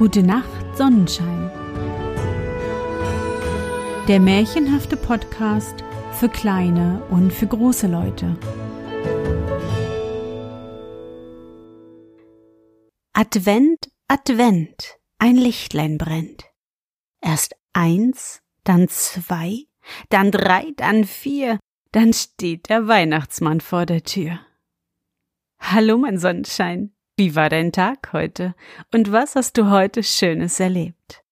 Gute Nacht, Sonnenschein. Der märchenhafte Podcast für kleine und für große Leute. Advent, Advent, ein Lichtlein brennt. Erst eins, dann zwei, dann drei, dann vier, dann steht der Weihnachtsmann vor der Tür. Hallo, mein Sonnenschein. Wie war dein Tag heute? Und was hast du heute Schönes erlebt?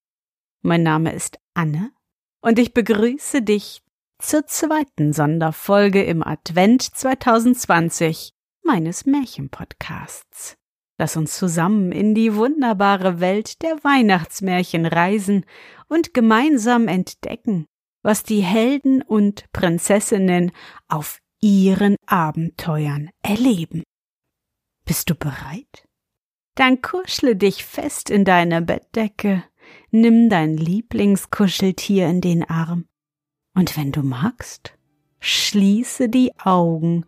Mein Name ist Anne und ich begrüße dich zur zweiten Sonderfolge im Advent 2020 meines Märchenpodcasts. Lass uns zusammen in die wunderbare Welt der Weihnachtsmärchen reisen und gemeinsam entdecken, was die Helden und Prinzessinnen auf ihren Abenteuern erleben. Bist du bereit? Dann kuschle dich fest in deine Bettdecke, nimm dein Lieblingskuscheltier in den Arm und wenn du magst, schließe die Augen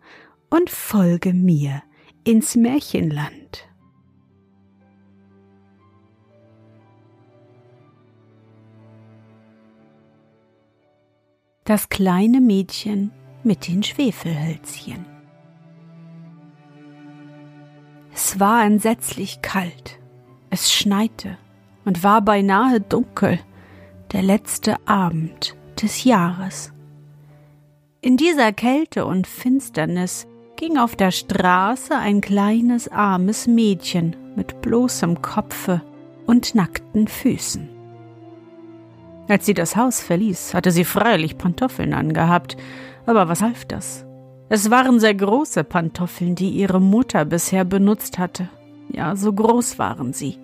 und folge mir ins Märchenland. Das kleine Mädchen mit den Schwefelhölzchen. Es war entsetzlich kalt. Es schneite und war beinahe dunkel, der letzte Abend des Jahres. In dieser Kälte und Finsternis ging auf der Straße ein kleines armes Mädchen mit bloßem Kopfe und nackten Füßen. Als sie das Haus verließ, hatte sie freilich Pantoffeln angehabt, aber was half das? Es waren sehr große Pantoffeln, die ihre Mutter bisher benutzt hatte. Ja, so groß waren sie.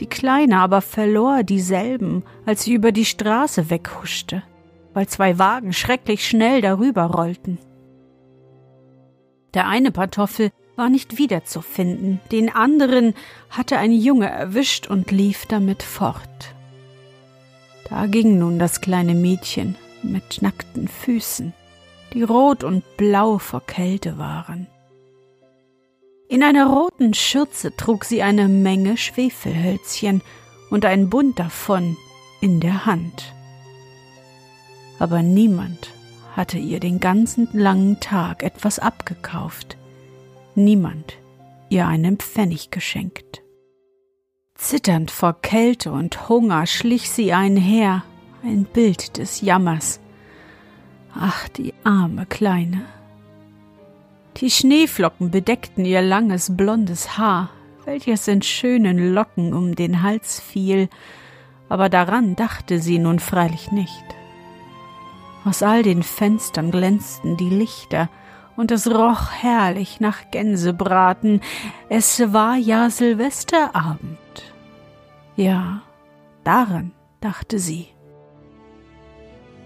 Die Kleine aber verlor dieselben, als sie über die Straße weghuschte, weil zwei Wagen schrecklich schnell darüber rollten. Der eine Pantoffel war nicht wiederzufinden, den anderen hatte ein Junge erwischt und lief damit fort. Da ging nun das kleine Mädchen mit nackten Füßen die rot und blau vor Kälte waren. In einer roten Schürze trug sie eine Menge Schwefelhölzchen und ein Bund davon in der Hand. Aber niemand hatte ihr den ganzen langen Tag etwas abgekauft, niemand ihr einen Pfennig geschenkt. Zitternd vor Kälte und Hunger schlich sie einher, ein Bild des Jammers, Ach, die arme Kleine. Die Schneeflocken bedeckten ihr langes blondes Haar, welches in schönen Locken um den Hals fiel, aber daran dachte sie nun freilich nicht. Aus all den Fenstern glänzten die Lichter, und es roch herrlich nach Gänsebraten. Es war ja Silvesterabend. Ja, daran dachte sie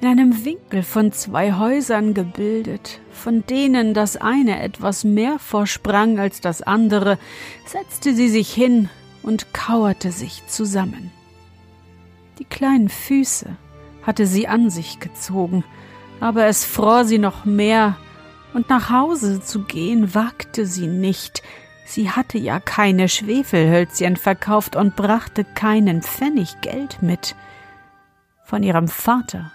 in einem Winkel von zwei Häusern gebildet, von denen das eine etwas mehr vorsprang als das andere, setzte sie sich hin und kauerte sich zusammen. Die kleinen Füße hatte sie an sich gezogen, aber es fror sie noch mehr, und nach Hause zu gehen wagte sie nicht, sie hatte ja keine Schwefelhölzchen verkauft und brachte keinen Pfennig Geld mit. Von ihrem Vater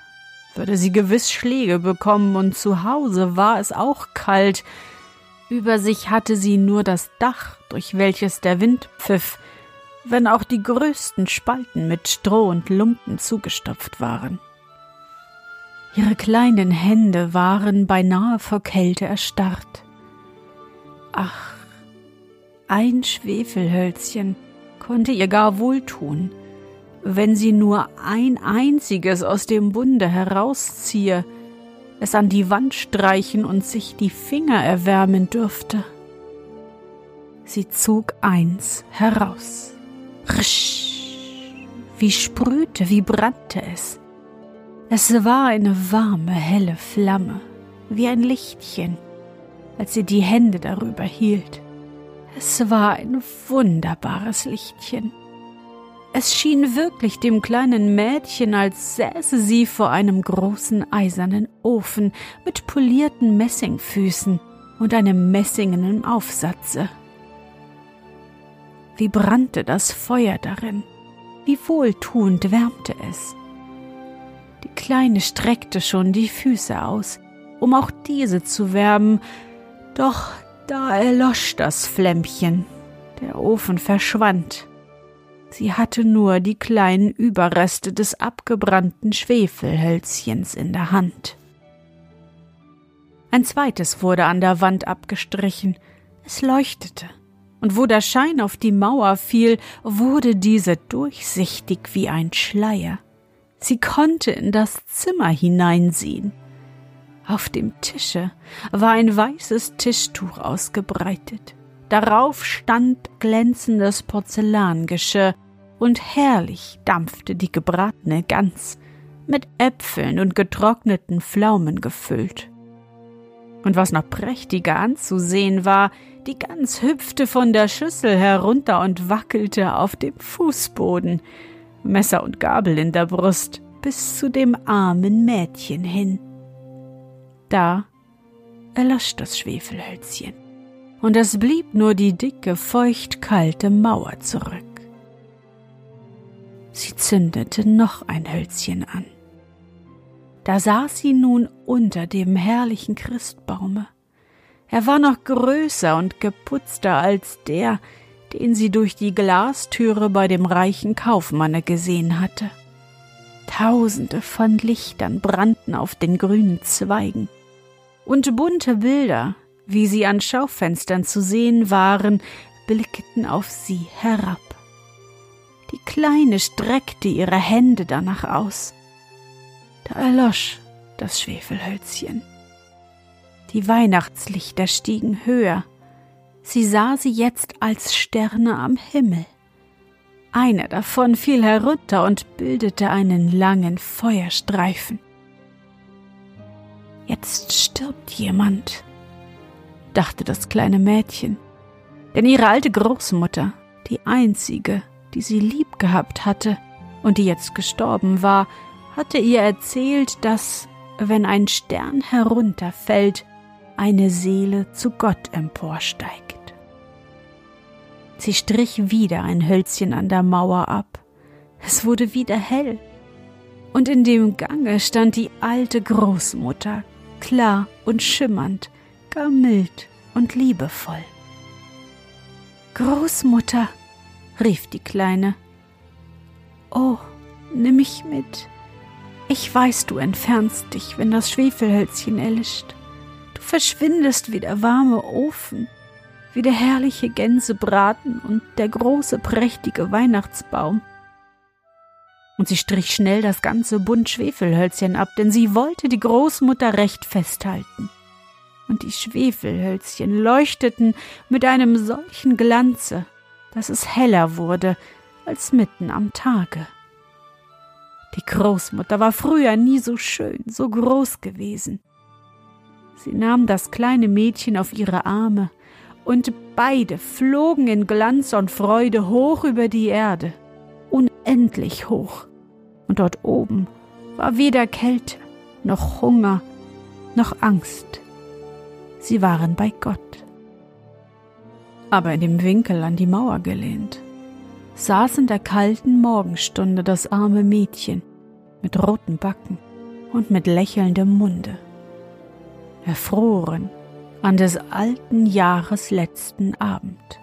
würde sie gewiss Schläge bekommen, und zu Hause war es auch kalt. Über sich hatte sie nur das Dach, durch welches der Wind pfiff, wenn auch die größten Spalten mit Stroh und Lumpen zugestopft waren. Ihre kleinen Hände waren beinahe vor Kälte erstarrt. Ach, ein Schwefelhölzchen konnte ihr gar wohltun, wenn sie nur ein einziges aus dem Bunde herausziehe, es an die Wand streichen und sich die Finger erwärmen dürfte. Sie zog eins heraus. Risch, wie sprühte, wie brannte es. Es war eine warme, helle Flamme, wie ein Lichtchen, als sie die Hände darüber hielt. Es war ein wunderbares Lichtchen. Es schien wirklich dem kleinen Mädchen, als säße sie vor einem großen eisernen Ofen mit polierten Messingfüßen und einem messingenen Aufsatze. Wie brannte das Feuer darin, wie wohltuend wärmte es. Die Kleine streckte schon die Füße aus, um auch diese zu wärmen, doch da erlosch das Flämmchen, der Ofen verschwand. Sie hatte nur die kleinen Überreste des abgebrannten Schwefelhölzchens in der Hand. Ein zweites wurde an der Wand abgestrichen. Es leuchtete, und wo der Schein auf die Mauer fiel, wurde diese durchsichtig wie ein Schleier. Sie konnte in das Zimmer hineinsehen. Auf dem Tische war ein weißes Tischtuch ausgebreitet. Darauf stand glänzendes Porzellangeschirr, und herrlich dampfte die gebratene Gans, mit Äpfeln und getrockneten Pflaumen gefüllt. Und was noch prächtiger anzusehen war, die Gans hüpfte von der Schüssel herunter und wackelte auf dem Fußboden, Messer und Gabel in der Brust, bis zu dem armen Mädchen hin. Da erlosch das Schwefelhölzchen, und es blieb nur die dicke, feuchtkalte Mauer zurück. Sie zündete noch ein Hölzchen an. Da saß sie nun unter dem herrlichen Christbaume. Er war noch größer und geputzter als der, den sie durch die Glastüre bei dem reichen Kaufmanne gesehen hatte. Tausende von Lichtern brannten auf den grünen Zweigen, und bunte Bilder, wie sie an Schaufenstern zu sehen waren, blickten auf sie herab. Die Kleine streckte ihre Hände danach aus. Da erlosch das Schwefelhölzchen. Die Weihnachtslichter stiegen höher. Sie sah sie jetzt als Sterne am Himmel. Einer davon fiel herunter und bildete einen langen Feuerstreifen. Jetzt stirbt jemand, dachte das kleine Mädchen, denn ihre alte Großmutter, die einzige, die sie lieb gehabt hatte und die jetzt gestorben war, hatte ihr erzählt, dass, wenn ein Stern herunterfällt, eine Seele zu Gott emporsteigt. Sie strich wieder ein Hölzchen an der Mauer ab. Es wurde wieder hell. Und in dem Gange stand die alte Großmutter, klar und schimmernd, gar mild und liebevoll. Großmutter, rief die Kleine. Oh, nimm mich mit, ich weiß, du entfernst dich, wenn das Schwefelhölzchen erlischt. Du verschwindest wie der warme Ofen, wie der herrliche Gänsebraten und der große prächtige Weihnachtsbaum. Und sie strich schnell das ganze Bund Schwefelhölzchen ab, denn sie wollte die Großmutter recht festhalten. Und die Schwefelhölzchen leuchteten mit einem solchen Glanze, dass es heller wurde als mitten am Tage. Die Großmutter war früher nie so schön, so groß gewesen. Sie nahm das kleine Mädchen auf ihre Arme, und beide flogen in Glanz und Freude hoch über die Erde, unendlich hoch. Und dort oben war weder Kälte, noch Hunger, noch Angst. Sie waren bei Gott. Aber in dem Winkel an die Mauer gelehnt, saß in der kalten Morgenstunde das arme Mädchen mit roten Backen und mit lächelndem Munde. Erfroren an des alten Jahres letzten Abend.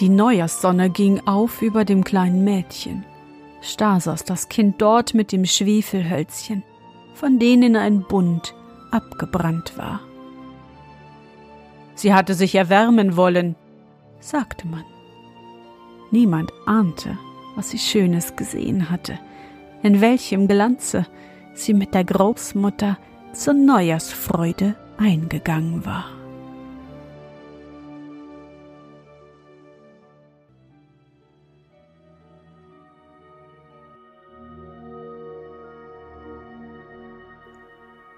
Die Neujahrssonne ging auf über dem kleinen Mädchen. Starr saß das Kind dort mit dem Schwefelhölzchen, von denen ein Bund abgebrannt war. Sie hatte sich erwärmen wollen, sagte man. Niemand ahnte, was sie Schönes gesehen hatte, in welchem Glanze sie mit der Großmutter zur Neujahrsfreude eingegangen war.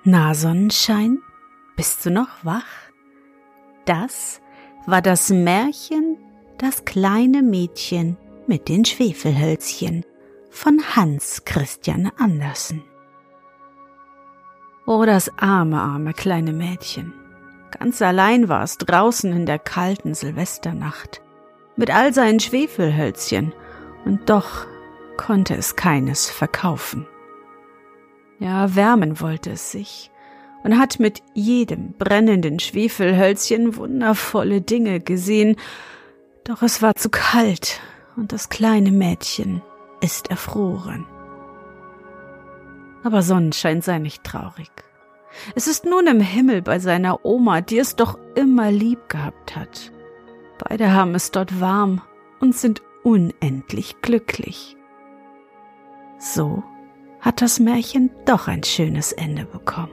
Na Sonnenschein, bist du noch wach? Das war das Märchen Das kleine Mädchen mit den Schwefelhölzchen von Hans Christian Andersen. Oh, das arme, arme kleine Mädchen. Ganz allein war es draußen in der kalten Silvesternacht, mit all seinen Schwefelhölzchen, und doch konnte es keines verkaufen. Ja, wärmen wollte es sich und hat mit jedem brennenden Schwefelhölzchen wundervolle Dinge gesehen, doch es war zu kalt und das kleine Mädchen ist erfroren. Aber Sonnenschein sei nicht traurig. Es ist nun im Himmel bei seiner Oma, die es doch immer lieb gehabt hat. Beide haben es dort warm und sind unendlich glücklich. So hat das Märchen doch ein schönes Ende bekommen,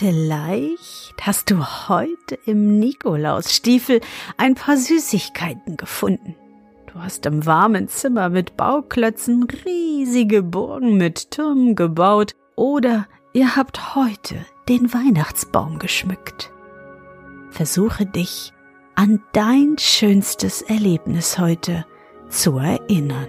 Vielleicht hast du heute im Nikolausstiefel ein paar Süßigkeiten gefunden. Du hast im warmen Zimmer mit Bauklötzen riesige Burgen mit Türmen gebaut oder ihr habt heute den Weihnachtsbaum geschmückt. Versuche dich an dein schönstes Erlebnis heute zu erinnern.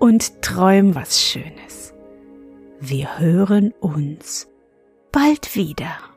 und träum was Schönes. Wir hören uns bald wieder.